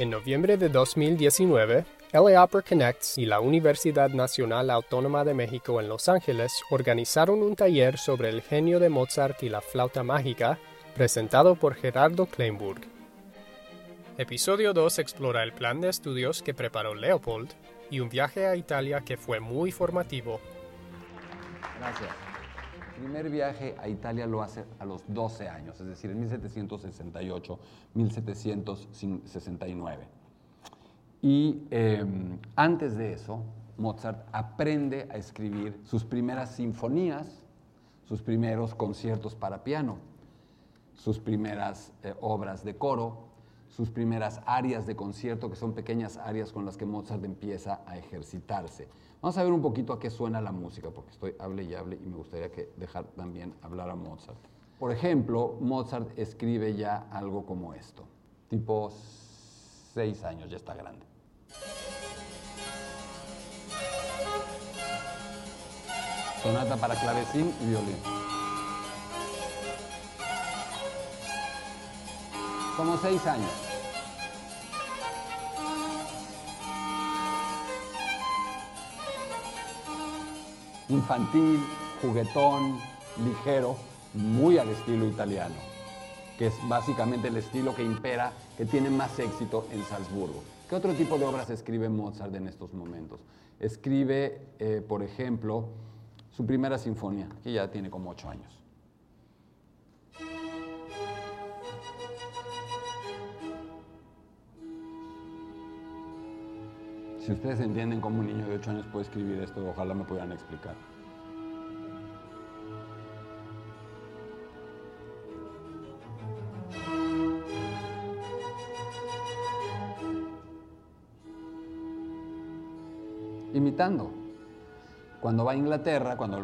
En noviembre de 2019, LA Opera Connects y la Universidad Nacional Autónoma de México en Los Ángeles organizaron un taller sobre el genio de Mozart y la flauta mágica, presentado por Gerardo Kleinburg. Episodio 2 explora el plan de estudios que preparó Leopold y un viaje a Italia que fue muy formativo. Gracias. Primer viaje a Italia lo hace a los 12 años, es decir, en 1768, 1769. Y em, antes de eso, Mozart aprende a escribir sus primeras sinfonías, sus primeros conciertos para piano, sus primeras eh, obras de coro, sus primeras áreas de concierto, que son pequeñas áreas con las que Mozart empieza a ejercitarse. Vamos a ver un poquito a qué suena la música, porque estoy hable y hable y me gustaría que dejar también hablar a Mozart. Por ejemplo, Mozart escribe ya algo como esto, tipo seis años, ya está grande. Sonata para clavecín y violín. como seis años. Infantil, juguetón, ligero, muy al estilo italiano, que es básicamente el estilo que impera, que tiene más éxito en Salzburgo. ¿Qué otro tipo de obras escribe Mozart en estos momentos? Escribe, eh, por ejemplo, su primera sinfonía, que ya tiene como ocho años. Si ustedes entienden cómo un niño de 8 años puede escribir esto, ojalá me pudieran explicar. Imitando. Cuando va a Inglaterra, cuando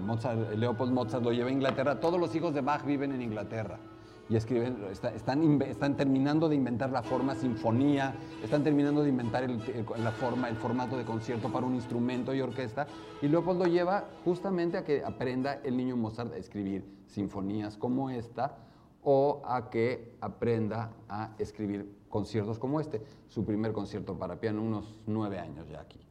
Leopold Mozart lo lleva a Inglaterra, todos los hijos de Bach viven en Inglaterra y escriben, están, están, terminando de inventar la forma sinfonía, están terminando de inventar el, la forma, el formato de concierto para un instrumento y orquesta, y Leopold lo lleva justamente a que aprenda el niño Mozart a escribir sinfonías como esta o a que aprenda a escribir conciertos como este, su primer concierto para piano, unos nueve años ya aquí.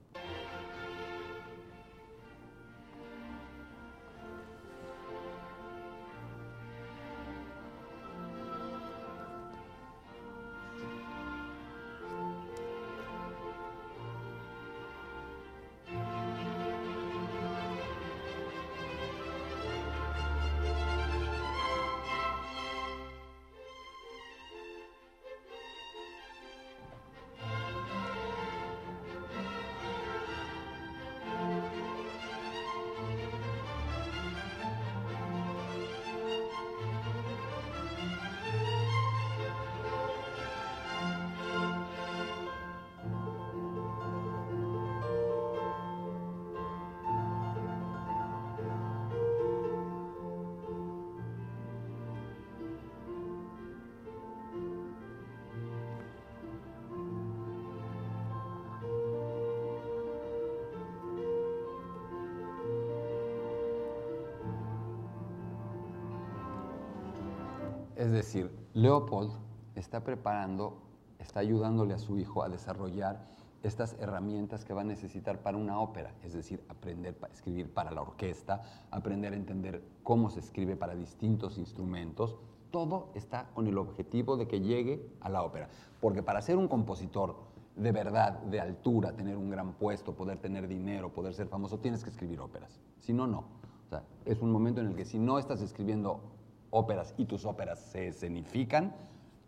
Es decir, Leopold está preparando, está ayudándole a su hijo a desarrollar estas herramientas que va a necesitar para una ópera, es decir, aprender a escribir para la orquesta, aprender a entender cómo se escribe para distintos instrumentos, todo está con el objetivo de que llegue a la ópera. Porque para ser un compositor de verdad, de altura, tener un gran puesto, poder tener dinero, poder ser famoso, tienes que escribir óperas. Si no, no. O sea, es un momento en el que si no estás escribiendo óperas y tus óperas se escenifican,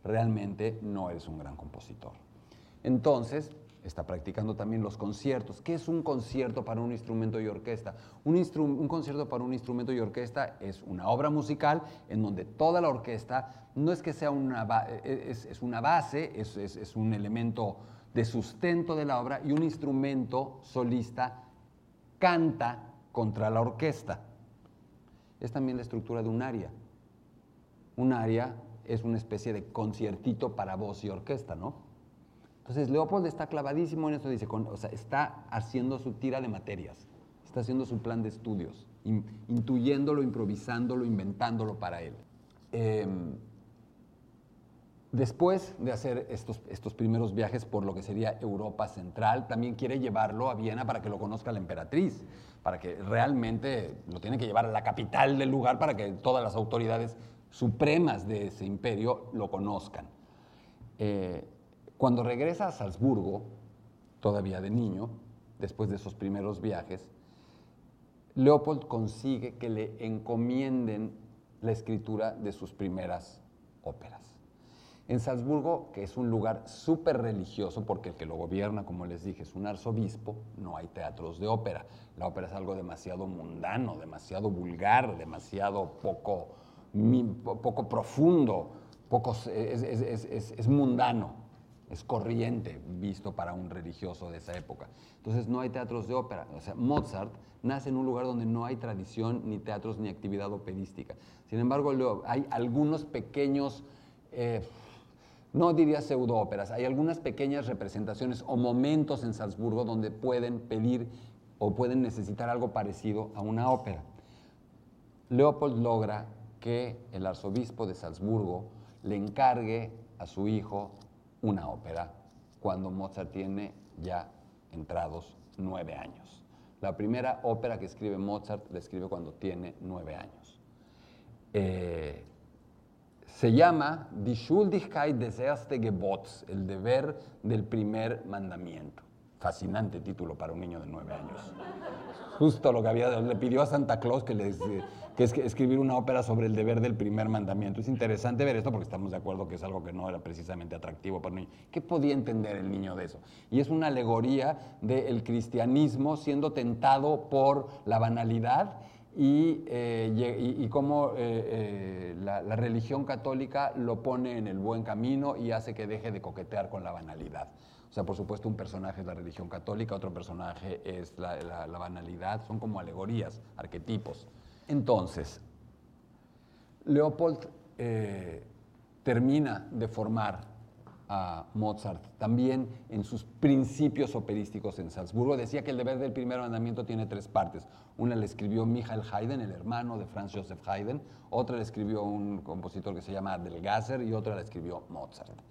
realmente no eres un gran compositor. Entonces, está practicando también los conciertos. ¿Qué es un concierto para un instrumento y orquesta? Un, concierto para un instrumento y orquesta es una obra musical en donde toda la orquesta no es que sea una, es, una base, es, es un elemento de sustento de la obra y un instrumento solista canta contra la orquesta. Es también la estructura de un aria un aria es una especie de conciertito para voz y orquesta, ¿no? Entonces Leopold está clavadísimo en esto, dice, o sea, está haciendo su tira de materias, está haciendo su plan de estudios, intuyéndolo, improvisándolo, inventándolo para él. Em, Después de hacer estos, estos primeros viajes por lo que sería Europa Central, también quiere llevarlo a Viena para que lo conozca la emperatriz, para que realmente lo tiene que llevar a la capital del lugar para que todas las autoridades supremas de ese imperio lo conozcan. Eh, cuando regresa a Salzburgo, todavía de niño, después de esos primeros viajes, Leopold consigue que le encomienden la escritura de sus primeras óperas. En Salzburgo, que es un lugar súper religioso, porque el que lo gobierna, como les dije, es un arzobispo, no hay teatros de ópera. La ópera es algo demasiado mundano, demasiado vulgar, demasiado poco, poco profundo, poco, es, mundano, es corriente visto para un religioso de esa época. Entonces no hay teatros de ópera. O sea, Mozart nace en un lugar donde no hay tradición, ni teatros, ni actividad operística. Sin embargo, hay algunos pequeños... Eh, no diría pseudoóperas, hay algunas pequeñas representaciones o momentos en Salzburgo donde pueden pedir o pueden necesitar algo parecido a una ópera. Leopold logra que el arzobispo de Salzburgo le encargue a su hijo una ópera cuando Mozart tiene ya entrados nueve años. La primera ópera que escribe Mozart la escribe cuando tiene nueve años. Eh, se llama Die Schuldigkeit des ersten Gebots, el deber del primer mandamiento. Fascinante título para un niño de nueve años. Justo lo que había, le pidió a Santa Claus que, les, que escribir una ópera sobre el deber del primer mandamiento. Es interesante ver esto porque estamos de acuerdo que es algo que no era precisamente atractivo para un niño. ¿Qué podía entender el niño de eso? Y es una alegoría del cristianismo siendo tentado por la banalidad eh, y, cómo eh, eh, la, religión católica lo pone en el buen camino y hace que deje de coquetear con la banalidad. Sea, por supuesto, un personaje es la religión católica, otro personaje es la, banalidad, son como alegorías, arquetipos. Entonces, Leopold termina de formar a Mozart. También en sus principios operísticos en Salzburgo decía que el deber del primer mandamiento tiene tres partes. Una le escribió Michael Haydn, el hermano de Franz Joseph Haydn, otra le escribió un compositor que se llama Delgasser y otra la escribió Mozart.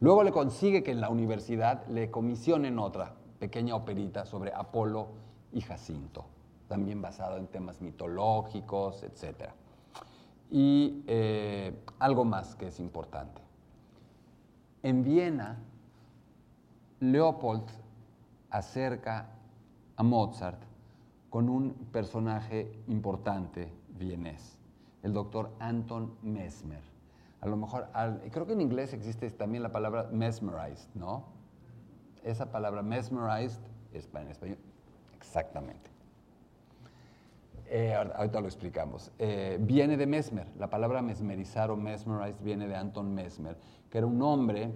Luego le consigue que en la universidad le comisionen otra pequeña operita sobre Apolo y Jacinto, también basada en temas mitológicos, etc. Y eh, algo más que es importante en Viena, Leopold acerca a Mozart con un personaje importante vienés, el doctor Anton Mesmer. A lo mejor, creo que en inglés existe también la palabra mesmerized, ¿no? Esa palabra mesmerized es en español. Exactamente. Eh, ahorita lo explicamos. Eh, viene de Mesmer. La palabra mesmerizar o mesmerized viene de Anton Mesmer, que era un hombre,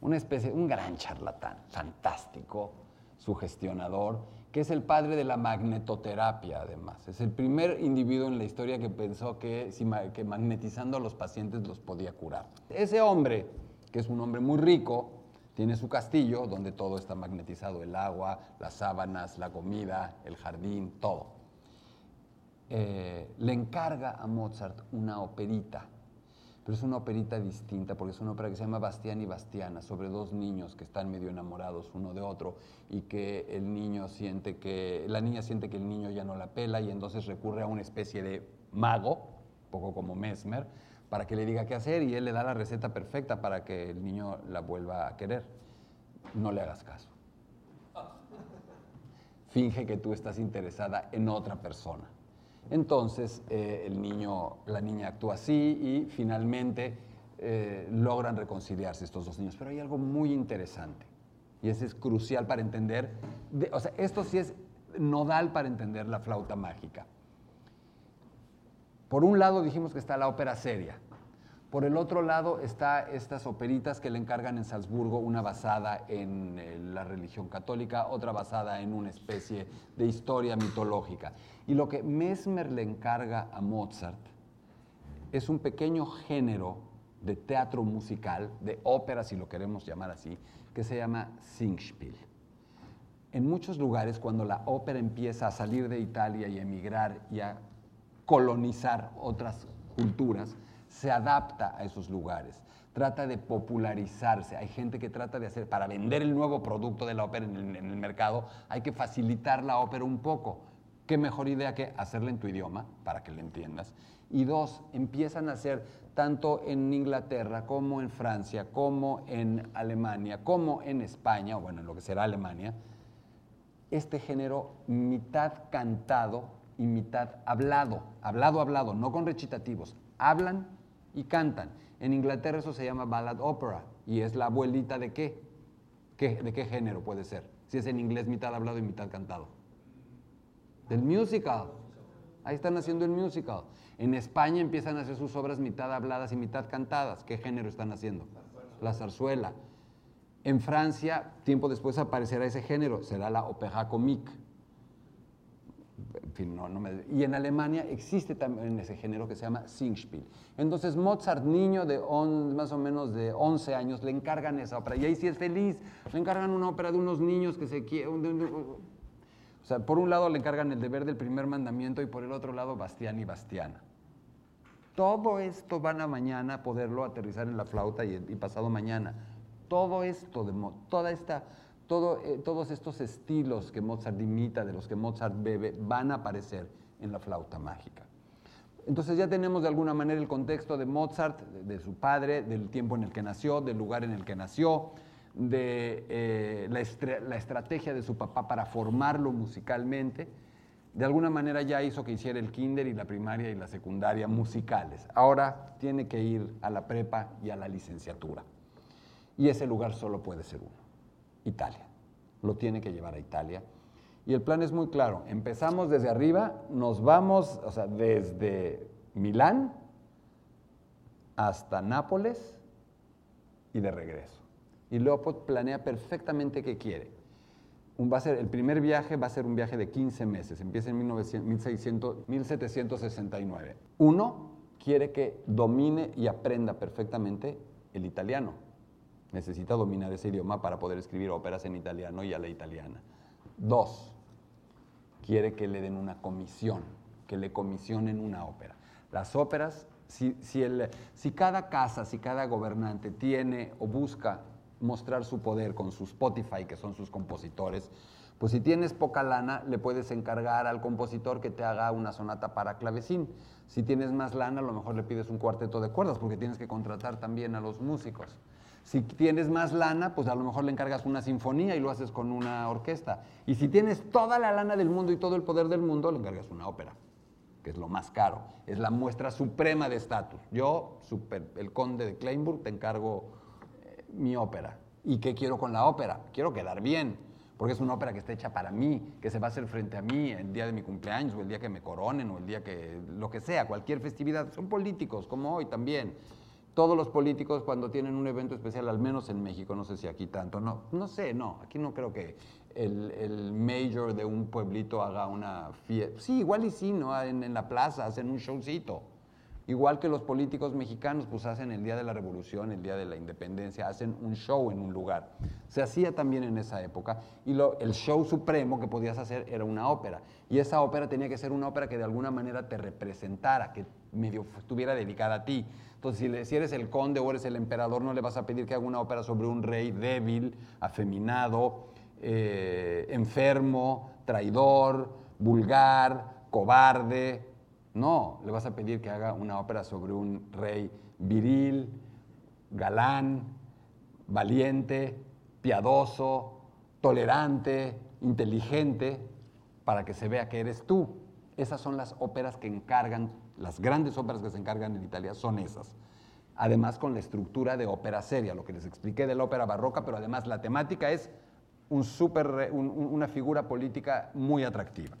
una especie, un gran charlatán, fantástico, sugestionador, que es el padre de la magnetoterapia, además. Es el primer individuo en la historia que pensó que, que magnetizando a los pacientes los podía curar. Ese hombre, que es un hombre muy rico, tiene su castillo donde todo está magnetizado, el agua, las sábanas, la comida, el jardín, todo. Eh, le encarga a Mozart una operita pero es una operita distinta porque es una ópera que se llama Bastián y Bastiana, sobre dos niños que están medio enamorados uno de otro y que el niño siente que, la niña siente que el niño ya no la pela y entonces recurre a una especie de mago, poco como Mesmer, para que le diga qué hacer y él le da la receta perfecta para que el niño la vuelva a querer. No le hagas caso. Finge que tú estás interesada en otra persona. Entonces eh, el niño, la niña actúa así y finalmente eh, logran reconciliarse estos dos niños. Pero hay algo muy interesante y ese es crucial para entender, o sea, esto sí es nodal para entender la flauta mágica. Por un lado dijimos que está la ópera seria, por el otro lado está estas operitas que le encargan en Salzburgo, una basada en eh, la religión católica, otra basada en una especie de historia mitológica. Y lo que Mesmer le encarga a Mozart es un pequeño género de teatro musical, de ópera si lo queremos llamar así, que se llama Singspiel. En muchos lugares, cuando la ópera empieza a salir de Italia y emigrar y a colonizar otras culturas, se adapta a esos lugares, trata de popularizarse. Hay gente que trata de hacer, para vender el nuevo producto de la ópera en el, mercado, hay que facilitar la ópera un poco. ¿Qué mejor idea que hacerla en tu idioma, para que la entiendas? Y dos, empiezan a hacer tanto en Inglaterra como en Francia, como en Alemania, como en España, o bueno, en lo que será Alemania, este género mitad cantado y mitad hablado, hablado, hablado, no con recitativos, hablan y cantan. En Inglaterra eso se llama ballad opera y es la abuelita de qué? ¿Qué? ¿De qué género puede ser? Si es en inglés mitad hablado y mitad cantado. Del musical. Ahí están haciendo el musical. En España empiezan a hacer sus obras mitad habladas y mitad cantadas. ¿Qué género están haciendo? La zarzuela. En Francia, tiempo después aparecerá ese género, será la opéra comique. En fin, no, no me... Y en Alemania existe también ese género que se llama Singspiel. Entonces Mozart, niño de más o menos de 11 años, le encargan esa ópera. Y ahí sí es feliz. Le encargan una ópera de unos niños que se quieren... O sea, por un lado le encargan el deber del primer mandamiento y por el otro lado Bastián y Bastiana. Todo esto van a mañana poderlo aterrizar en la flauta y, y pasado mañana. Todo esto, de, toda esta, eh, todos estos estilos que Mozart imita, de los que Mozart bebe, van a aparecer en la flauta mágica. Entonces ya tenemos de alguna manera el contexto de Mozart, de, de su padre, del tiempo en el que nació, del lugar en el que nació, de eh, la, la, estrategia de su papá para formarlo musicalmente, de alguna manera ya hizo que hiciera el kinder y la primaria y la secundaria musicales. Ahora tiene que ir a la prepa y a la licenciatura. Y ese lugar solo puede ser uno, Italia. Lo tiene que llevar a Italia. Y el plan es muy claro. Empezamos desde arriba, nos vamos, o sea, desde Milán hasta Nápoles y de regreso. Y Leopold planea perfectamente qué quiere. Un, va a ser, el primer viaje va a ser un viaje de 15 meses, empieza en 1900, 1600, 1769. Uno quiere que domine y aprenda perfectamente el italiano. Necesita dominar ese idioma para poder escribir óperas en italiano y a la italiana. Dos, quiere que le den una comisión, que le comisionen una ópera. Las óperas, si, si, cada casa, si cada gobernante tiene o busca mostrar su poder con su Spotify, que son sus compositores, pues si tienes poca lana, le puedes encargar al compositor que te haga una sonata para clavecín. Si tienes más lana, a lo mejor le pides un cuarteto de cuerdas, porque tienes que contratar también a los músicos. Si tienes más lana, pues a lo mejor le encargas una sinfonía y lo haces con una orquesta. Y si tienes toda la lana del mundo y todo el poder del mundo, le encargas una ópera, que es lo más caro. Es la muestra suprema de estatus. Yo, el conde de Kleinburg, te encargo eh, mi ópera. ¿Y qué quiero con la ópera? Quiero quedar bien, porque es una ópera que está hecha para mí, que se va a hacer frente a mí el día de mi cumpleaños, o el día que me coronen, o el día que, lo que sea, cualquier festividad. Son políticos, como hoy también. Todos los políticos cuando tienen un evento especial, al menos en México, no sé si aquí tanto, no, no sé, no, aquí no creo que el, el mayor de un pueblito haga una fiesta. Sí, igual y sí, ¿no? En, en la plaza hacen un showcito. Igual que los políticos mexicanos, pues hacen el Día de la Revolución, el Día de la Independencia, hacen un show en un lugar. Se hacía también en esa época y lo, el show supremo que podías hacer era una ópera. Y esa ópera tenía que ser una ópera que de alguna manera te representara, que medio estuviera dedicada a ti. Entonces, si, eres el conde o eres el emperador, no le vas a pedir que haga una ópera sobre un rey débil, afeminado, eh, enfermo, traidor, vulgar, cobarde, no, le vas a pedir que haga una ópera sobre un rey viril, galán, valiente, piadoso, tolerante, inteligente, para que se vea que eres tú. Esas son las óperas que encargan, las grandes óperas que se encargan en Italia son esas. Además con la estructura de ópera seria, lo que les expliqué de la ópera barroca, pero además la temática es un super, un, una figura política muy atractiva.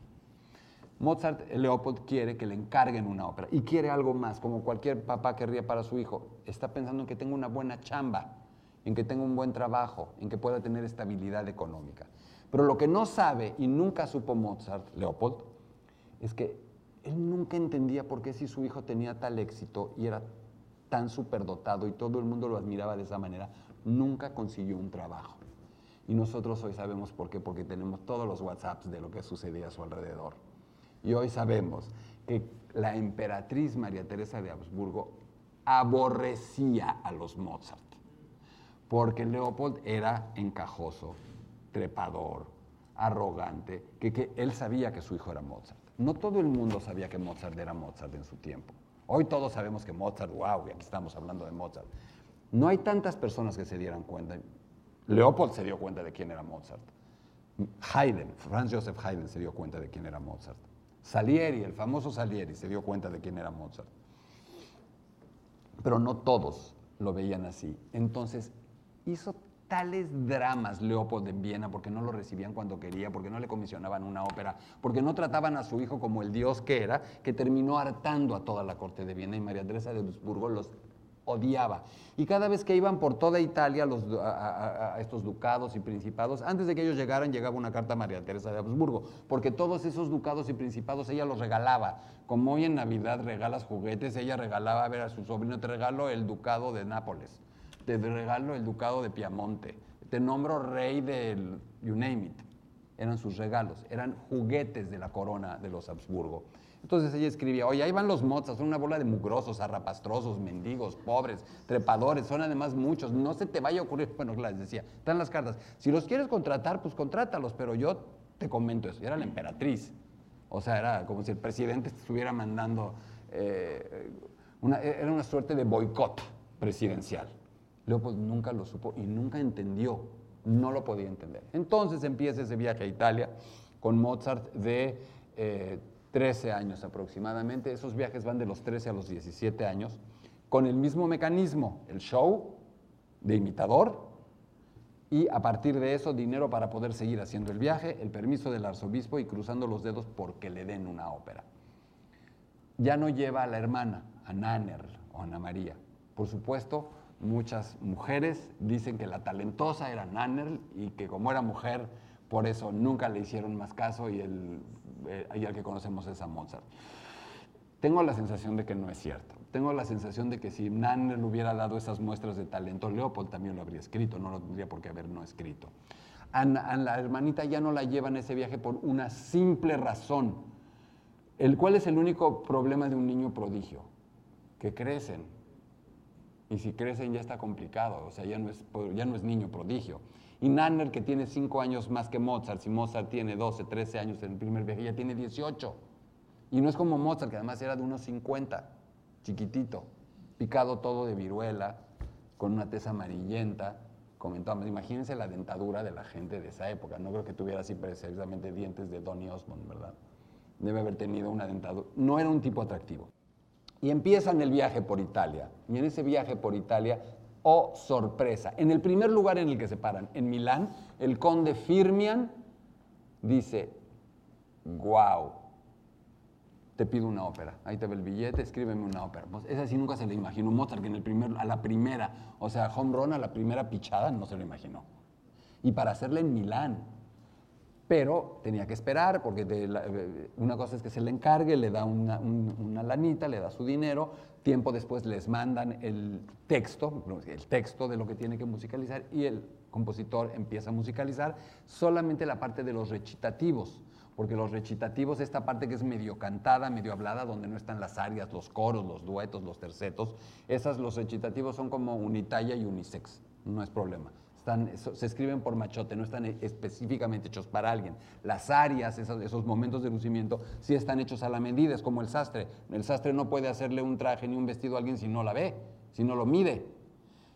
Mozart, Leopold quiere que le encarguen una ópera y quiere algo más, como cualquier papá querría para su hijo. Está pensando en que tenga una buena chamba, en que tenga un buen trabajo, en que pueda tener estabilidad económica. Pero lo que no sabe y nunca supo Mozart, Leopold, es que él nunca entendía por qué si su hijo tenía tal éxito y era tan superdotado y todo el mundo lo admiraba de esa manera, nunca consiguió un trabajo. Y nosotros hoy sabemos por qué, porque tenemos todos los WhatsApps de lo que sucedía a su alrededor. Y hoy sabemos que la emperatriz María Teresa de Habsburgo aborrecía a los Mozart, porque Leopold era encajoso, trepador, arrogante, que, que él sabía que su hijo era Mozart. No todo el mundo sabía que Mozart era Mozart en su tiempo. Hoy todos sabemos que Mozart, wow, y aquí estamos hablando de Mozart. No hay tantas personas que se dieran cuenta. Leopold se dio cuenta de quién era Mozart. Haydn, Franz Joseph Haydn se dio cuenta de quién era Mozart. Salieri, el famoso Salieri, se dio cuenta de quién era Mozart. Pero no todos lo veían así. Entonces hizo tales dramas Leopold en Viena porque no lo recibían cuando quería, porque no le comisionaban una ópera, porque no trataban a su hijo como el dios que era, que terminó hartando a toda la corte de Viena y María Teresa de Habsburgo los odiaba. Y cada vez que iban por toda Italia los, a, estos ducados y principados, antes de que ellos llegaran llegaba una carta a María Teresa de Habsburgo, porque todos esos ducados y principados ella los regalaba. Como hoy en Navidad regalas juguetes, ella regalaba a ver a su sobrino, te regalo el ducado de Nápoles, te regalo el ducado de Piamonte, te nombro rey del, you name it. Eran sus regalos, eran juguetes de la corona de los Habsburgo. Entonces ella escribía, oye, ahí van los mozas, son una bola de mugrosos, arrapastrosos, mendigos, pobres, trepadores, son además muchos, no se te vaya a ocurrir, bueno, les decía, están las cartas, si los quieres contratar, pues contrátalos, pero yo te comento eso, era la emperatriz, o sea, era como si el presidente estuviera mandando, eh, era una suerte de boicot presidencial. Leopold nunca lo supo y nunca entendió, no lo podía entender. Entonces empieza ese viaje a Italia con Mozart de... Eh, 13 años aproximadamente. Esos viajes van de los 13 a los 17 años, con el mismo mecanismo, el show de imitador, y a partir de eso dinero para poder seguir haciendo el viaje, el permiso del arzobispo y cruzando los dedos porque le den una ópera. Ya no lleva a la hermana, a Nanner o Ana María. Por supuesto, muchas mujeres dicen que la talentosa era Nanner y que como era mujer, por eso nunca le hicieron más caso y el eh, que conocemos es a Mozart. Tengo la sensación de que no es cierto. Tengo la sensación de que si Nanner le hubiera dado esas muestras de talento, Leopold también lo habría escrito, no lo tendría por qué haber no escrito. A, la hermanita ya no la llevan ese viaje por una simple razón. El cual es el único problema de un niño prodigio, que crecen. Y si crecen ya está complicado, o sea, ya no es, ya no es niño prodigio. Y Nanner, que tiene 5 años más que Mozart, si Mozart tiene 12, 13 años en el primer viaje, ya tiene 18. Y no es como Mozart, que además era de unos 50, chiquitito, picado todo de viruela, con una tez amarillenta. Comentamos, imagínense la dentadura de la gente de esa época. No creo que tuviera así precisamente dientes de Donny Osmond, ¿verdad? Debe haber tenido una dentadura. No era un tipo atractivo. Y empiezan el viaje por Italia. Y en ese viaje por Italia oh sorpresa. En el primer lugar en el que se paran, en Milán, el conde Firmian dice, wow, te pido una ópera. Ahí te ve el billete, escríbeme una ópera. Pues esa sí nunca se le imaginó Mozart, que en el primer, a la primera, o sea, home run a la primera pichada, no se lo imaginó. Y para hacerla en Milán, pero tenía que esperar porque eh, una cosa es que se le encargue, le da una, una, lanita, le da su dinero, tiempo después les mandan el texto, el texto de lo que tiene que musicalizar y el compositor empieza a musicalizar solamente la parte de los recitativos, porque los recitativos, esta parte que es medio cantada, medio hablada, donde no están las arias, los coros, los duetos, los tercetos, esas, los recitativos son como unitalla y unisex, no es problema se escriben por machote, no están específicamente hechos para alguien. Las áreas, esos, momentos de lucimiento, sí están hechos a la medida, es como el sastre. El sastre no puede hacerle un traje ni un vestido a alguien si no la ve, si no lo mide.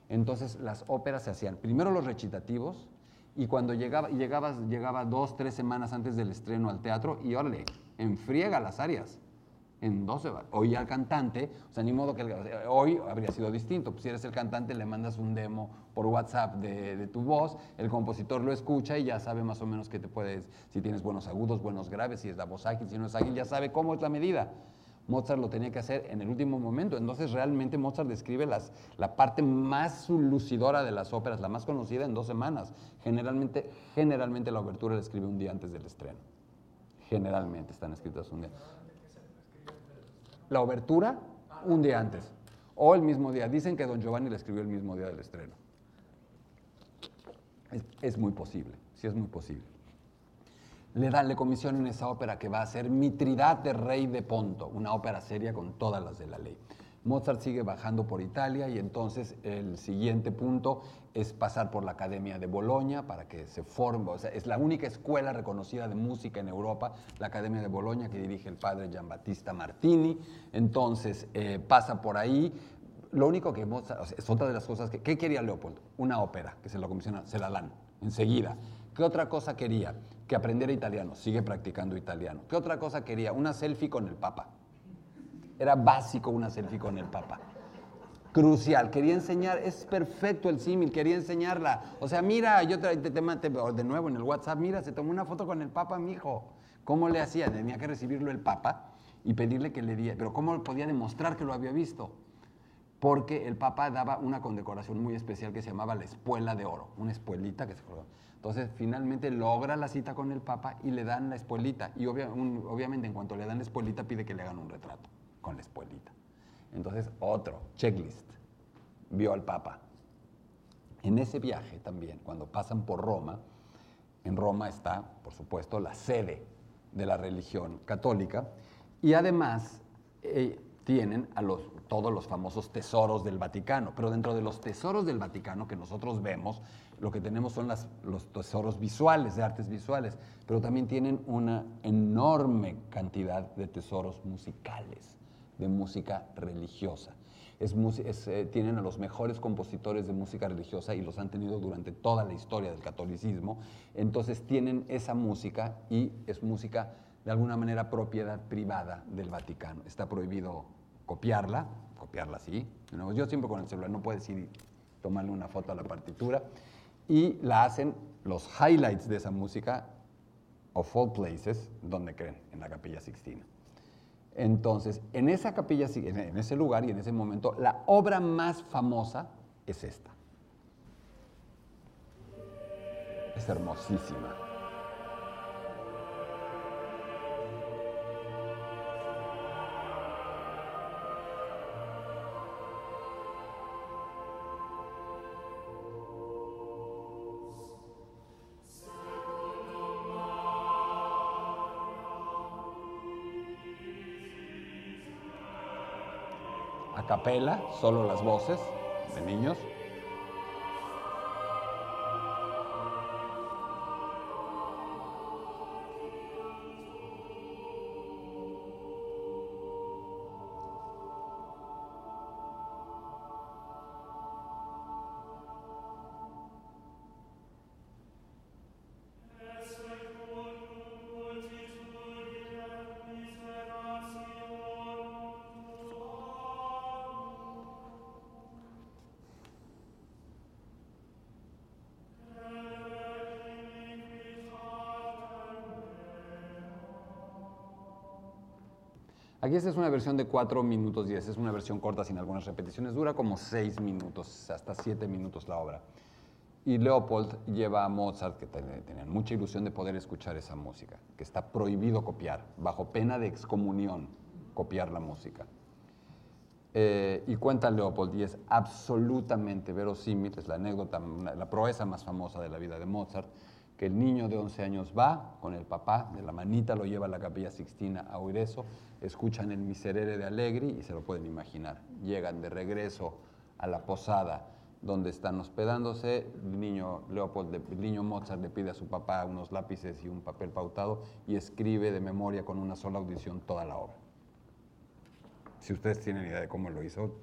Entonces las óperas se hacían primero los recitativos y cuando llegaba, llegaba, llegaba dos, tres semanas antes del estreno al teatro y órale, enfriega las áreas en 12 Hoy al cantante, o sea, ni modo que hoy habría sido distinto. Pues si eres el cantante, le mandas un demo por WhatsApp de, tu voz, el compositor lo escucha y ya sabe más o menos que te puedes, si tienes buenos agudos, buenos graves, si es la voz ágil, si no es ágil, ya sabe cómo es la medida. Mozart lo tenía que hacer en el último momento. Entonces, realmente Mozart describe las, la parte más lucidora de las óperas, la más conocida, en dos semanas. Generalmente, generalmente la obertura la escribe un día antes del estreno. Generalmente están escritas un día la obertura un día antes o el mismo día. Dicen que don Giovanni la escribió el mismo día del estreno. Es, muy posible, sí es muy posible. Le dan, le comisión en esa ópera que va a ser Mitridad de Rey de Ponto, una ópera seria con todas las de la ley. Mozart sigue bajando por Italia y entonces el siguiente punto es pasar por la Academia de Bolonia para que se forme, es la única escuela reconocida de música en Europa, la Academia de Bolonia que dirige el padre Giambattista Martini, entonces eh, pasa por ahí, lo único que Mozart, o sea, es otra de las cosas que, ¿qué quería Leopold? Una ópera, que se lo comisiona, se la dan enseguida. ¿Qué otra cosa quería? Que aprendiera italiano, sigue practicando italiano. ¿Qué otra cosa quería? Una selfie con el Papa. Era básico una selfie con el Papa. Crucial, quería enseñar, es perfecto el símil, quería enseñarla. O sea, mira, yo te, te, de nuevo en el WhatsApp, mira, se tomó una foto con el Papa, mi hijo. ¿Cómo le hacía? Tenía que recibirlo el Papa y pedirle que le diera. Pero ¿cómo podía demostrar que lo había visto? Porque el Papa daba una condecoración muy especial que se llamaba la espuela de oro, una espuelita que se Entonces, finalmente logra la cita con el Papa y le dan la espuelita. Y obviamente, en cuanto le dan la espuelita, pide que le hagan un retrato con la espuelita. Entonces, otro, checklist. Vio al Papa. En ese viaje también, cuando pasan por Roma, en Roma está, por supuesto, la sede de la religión católica y además eh, tienen todos los famosos tesoros del Vaticano, pero dentro de los tesoros del Vaticano que nosotros vemos, lo que tenemos son los tesoros visuales, de artes visuales, pero también tienen una enorme cantidad de tesoros musicales de música religiosa. Es, eh, tienen a los mejores compositores de música religiosa y los han tenido durante toda la historia del catolicismo. Entonces tienen esa música y es música de alguna manera propiedad privada del Vaticano. Está prohibido copiarla, copiarla sí. Yo siempre con el celular no puedes ir y tomarle una foto a la partitura. Y la hacen los highlights de esa música, of all places, donde creen, en la Capilla Sixtina. Entonces, en esa capilla, en ese lugar y en ese momento, la obra más famosa es esta. Es hermosísima. Capela, solo las voces de niños. Aquí esta es una versión de 4 minutos 10, es una versión corta sin algunas repeticiones, dura como 6 minutos, hasta 7 minutos la obra. Y Leopold lleva a Mozart, que tenían mucha ilusión de poder escuchar esa música, que está prohibido copiar, bajo pena de excomunión, copiar la música. Eh, y cuenta Leopold, y es absolutamente verosímil, es la anécdota, la proeza más famosa de la vida de Mozart, que el niño de 11 años va con el papá, de la manita lo lleva a la capilla Sixtina a oír eso, escuchan el miserere de Allegri y se lo pueden imaginar. Llegan de regreso a la posada donde están hospedándose, el niño, Leopold, el niño Mozart le pide a su papá unos lápices y un papel pautado y escribe de memoria con una sola audición toda la obra. Si ustedes tienen idea de cómo lo hizo,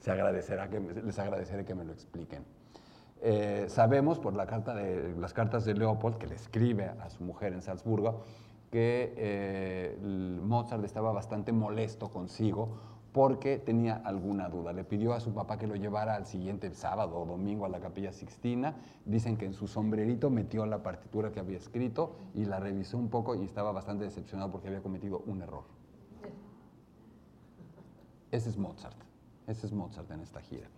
se agradecerá que, les agradeceré que me lo expliquen. Eh, sabemos por la carta de, las cartas de Leopold, que le escribe a su mujer en Salzburgo, que eh, Mozart estaba bastante molesto consigo porque tenía alguna duda. Le pidió a su papá que lo llevara al siguiente sábado o domingo a la capilla Sixtina. Dicen que en su sombrerito metió la partitura que había escrito y la revisó un poco y estaba bastante decepcionado porque había cometido un error. Ese es Mozart. Ese es Mozart en esta gira.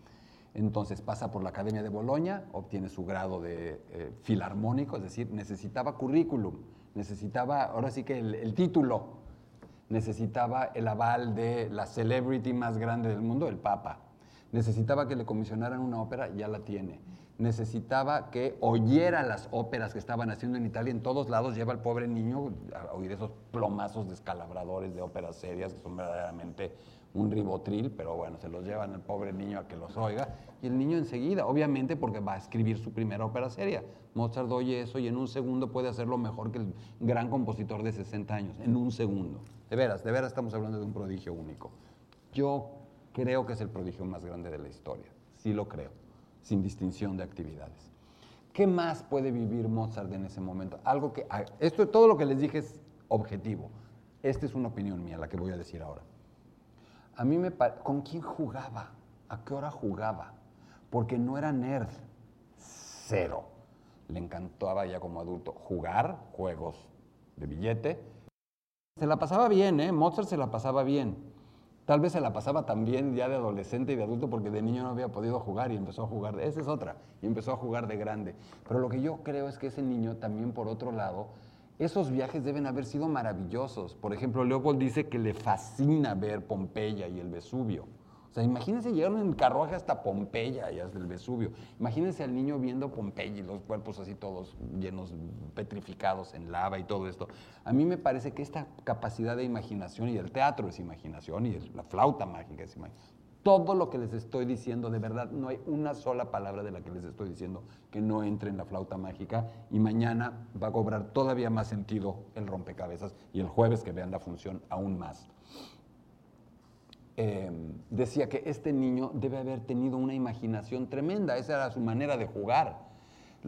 Entonces pasa por la Academia de Bolonia, obtiene su grado de eh, filarmónico, es decir, necesitaba currículum, necesitaba, ahora sí que el, título, necesitaba el aval de la celebrity más grande del mundo, el Papa. Necesitaba que le comisionaran una ópera, ya la tiene. Necesitaba que oyera las óperas que estaban haciendo en Italia, en todos lados lleva al pobre niño a oír esos plomazos descalabradores de óperas serias que son verdaderamente un ribotril, pero bueno, se los llevan al pobre niño a que los oiga, y el niño enseguida, obviamente porque va a escribir su primera ópera seria. Mozart oye eso y en un segundo puede hacerlo mejor que el gran compositor de 60 años, en un segundo. De veras, de veras estamos hablando de un prodigio único. Yo creo que es el prodigio más grande de la historia, sí lo creo, sin distinción de actividades. ¿Qué más puede vivir Mozart en ese momento? Algo que, esto todo lo que les dije es objetivo. Esta es una opinión mía, la que voy a decir ahora. A mí me ¿con quién jugaba? ¿A qué hora jugaba? Porque no era nerd. Cero. Le encantaba ya como adulto jugar juegos de billete. Se la pasaba bien, ¿eh? Mozart se la pasaba bien. Tal vez se la pasaba también ya de adolescente y de adulto porque de niño no había podido jugar y empezó a jugar. Esa es otra. Y empezó a jugar de grande. Pero lo que yo creo es que ese niño también, por otro lado, esos viajes deben haber sido maravillosos. Por ejemplo, Leopold dice que le fascina ver Pompeya y el Vesubio. O sea, imagínense llegar en carruaje hasta Pompeya y hasta el Vesubio. Imagínense al niño viendo Pompeya y los cuerpos así todos llenos, petrificados en lava y todo esto. A mí me parece que esta capacidad de imaginación, y el teatro es imaginación, y la flauta mágica es imaginación, todo lo que les estoy diciendo, de verdad, no hay una sola palabra de la que les estoy diciendo que no entre en la flauta mágica y mañana va a cobrar todavía más sentido el rompecabezas y el jueves que vean la función aún más. Em, decía que este niño debe haber tenido una imaginación tremenda, esa era su manera de jugar.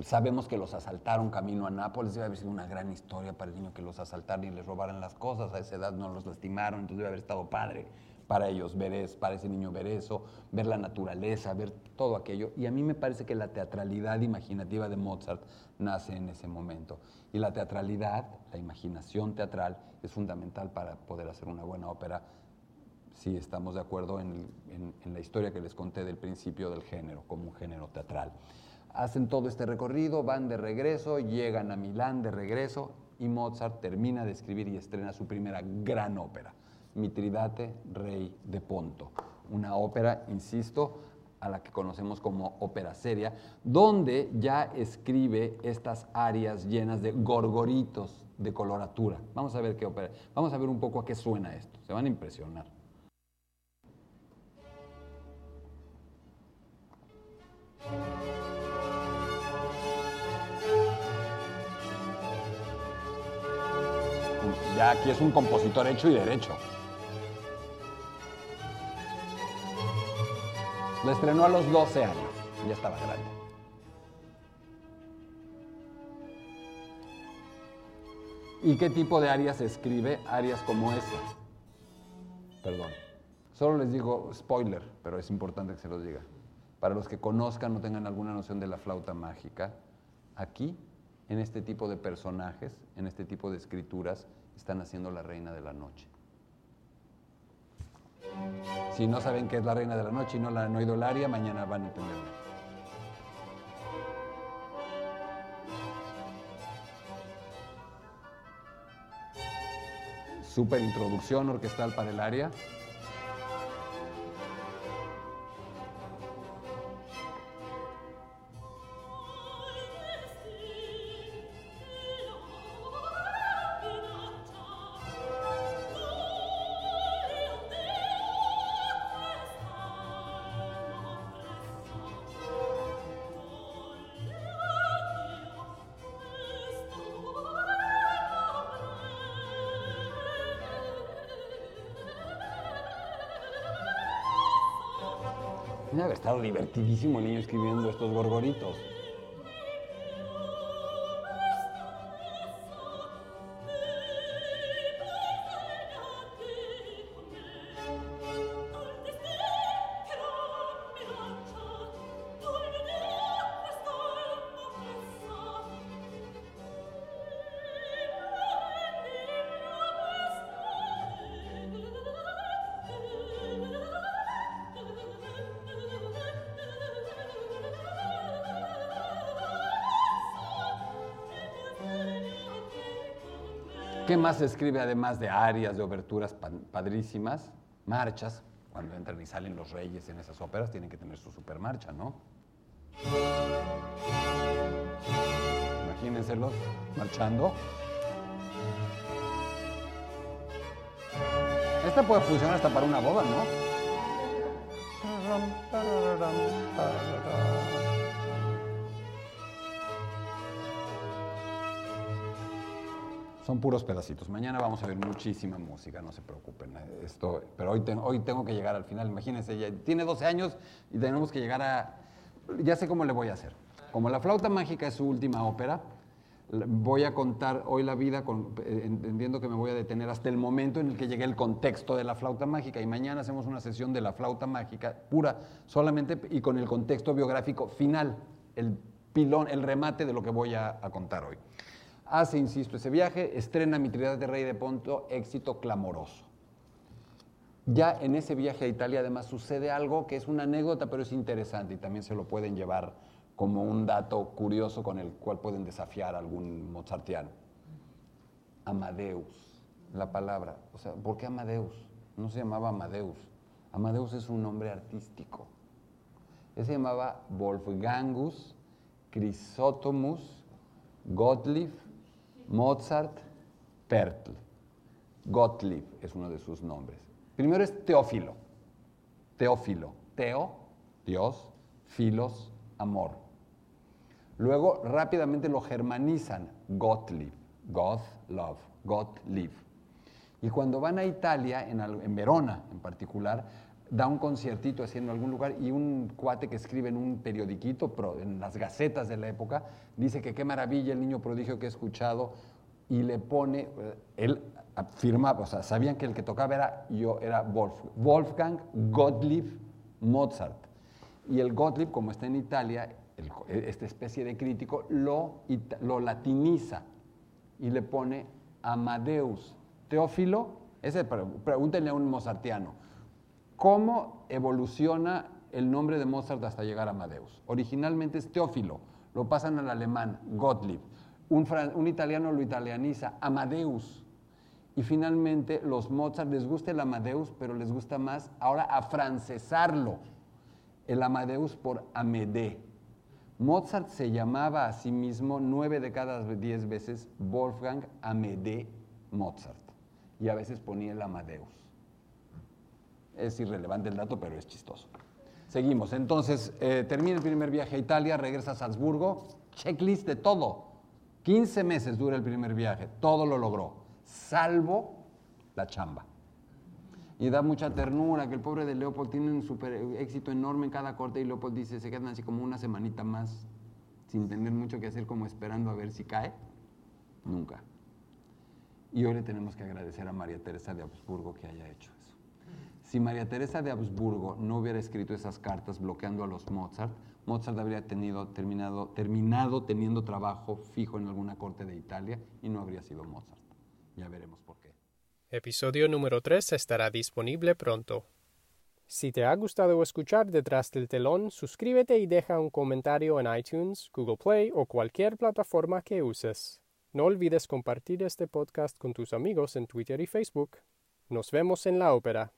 Sabemos que los asaltaron camino a Nápoles, debe haber sido una gran historia para el niño que los asaltaran y les robaran las cosas, a esa edad no los lastimaron, entonces debe haber estado padre para ellos ver eso, para ese niño ver eso, ver la naturaleza, ver todo aquello. Y a mí me parece que la teatralidad imaginativa de Mozart nace en ese momento. Y la teatralidad, la imaginación teatral, es fundamental para poder hacer una buena ópera si estamos de acuerdo en, en, la historia que les conté del principio del género, como un género teatral. Hacen todo este recorrido, van de regreso, llegan a Milán de regreso y Mozart termina de escribir y estrena su primera gran ópera. Mitridate, rey de Ponto. Una ópera, insisto, a la que conocemos como ópera seria, donde ya escribe estas áreas llenas de gorgoritos de coloratura. Vamos a ver qué ópera. Vamos a ver un poco a qué suena esto. Se van a impresionar. Ya aquí es un compositor hecho y derecho. Lo estrenó a los 12 años, ya estaba grande. ¿Y qué tipo de arias escribe? Arias como esta. Perdón. Solo les digo spoiler, pero es importante que se los diga. Para los que conozcan o tengan alguna noción de la flauta mágica, aquí, en este tipo de personajes, en este tipo de escrituras, están haciendo la reina de la noche. Si no saben qué es la reina de la noche y no la han oído aria, mañana van a entenderlo. Super introducción orquestal para el área. Estado divertidísimo el niño escribiendo estos gorgoritos. ¿Qué más se escribe además de arias, de oberturas padrísimas? Marchas. Cuando entran y salen los reyes en esas óperas, tienen que tener su supermarcha, ¿no? Esta puede funcionar hasta para una boda, ¿no? Son puros pedacitos. Mañana vamos a ver muchísima música, no se preocupen. Esto, pero hoy, tengo que llegar al final. Imagínense, tiene 12 años y tenemos que llegar a... Ya sé cómo le voy a hacer. Como La flauta mágica es su última ópera, voy a contar hoy la vida eh, entendiendo que me voy a detener hasta el momento en el que llegue el contexto de la flauta mágica y mañana hacemos una sesión de la flauta mágica pura solamente y con el contexto biográfico final, el pilón, el remate de lo que voy a contar hoy hace, insisto, ese viaje, estrena Mi Trinidad de Rey de Ponto, éxito clamoroso. Ya en ese viaje a Italia además sucede algo que es una anécdota, pero es interesante y también se lo pueden llevar como un dato curioso con el cual pueden desafiar a algún mozartiano. Amadeus, la palabra. O sea, ¿por qué Amadeus? No se llamaba Amadeus. Amadeus es un nombre artístico. Él se llamaba Wolfgangus Chrysotomus Gottlieb Mozart, Pertl. Gottlieb es uno de sus nombres. Primero es Teófilo. Teófilo. Teo, Dios, filos, amor. Luego rápidamente lo germanizan. Gottlieb. God, love. Gottlieb. Y cuando van a Italia, en, en Verona en particular, da un conciertito así en algún lugar y un cuate que escribe en un periodiquito, en las gacetas de la época, dice que qué maravilla el niño prodigio que he escuchado y le pone, eh, él afirmaba, o sea, sabían que el que tocaba era yo, era Wolfgang Gottlieb Mozart. Y el Gottlieb, como está en Italia, esta especie de crítico, lo, lo latiniza y le pone Amadeus. Teófilo, ese, pregúntenle a un mozartiano, cómo evoluciona el nombre de Mozart hasta llegar a Amadeus. Originalmente es Teófilo, lo pasan al alemán, Gottlieb. Un, italiano lo italianiza, Amadeus. Y finalmente los Mozart les gusta el Amadeus, pero les gusta más ahora afrancesarlo. El Amadeus por Amédée. Mozart se llamaba a sí mismo nueve de cada diez veces Wolfgang Amédée Mozart. Y a veces ponía el Amadeus. Es irrelevante el dato, pero es chistoso. Seguimos. Entonces, eh, termina el primer viaje a Italia, regresa a Salzburgo, checklist de todo. 15 meses dura el primer viaje, todo lo logró, salvo la chamba. Y da mucha ternura que el pobre de Leopold tiene un éxito enorme en cada corte y Leopold dice, se quedan así como una semanita más sin tener mucho que hacer, como esperando a ver si cae. Nunca. Y hoy le tenemos que agradecer a María Teresa de Habsburgo que haya hecho. Si María Teresa de Habsburgo no hubiera escrito esas cartas bloqueando a los Mozart, Mozart habría tenido, terminado, terminado teniendo trabajo fijo en alguna corte de Italia y no habría sido Mozart. Ya veremos por qué. Episodio número 3 estará disponible pronto. Si te ha gustado escuchar Detrás del telón, suscríbete y deja un comentario en iTunes, Google Play o cualquier plataforma que uses. No olvides compartir este podcast con tus amigos en Twitter y Facebook. Nos vemos en la ópera.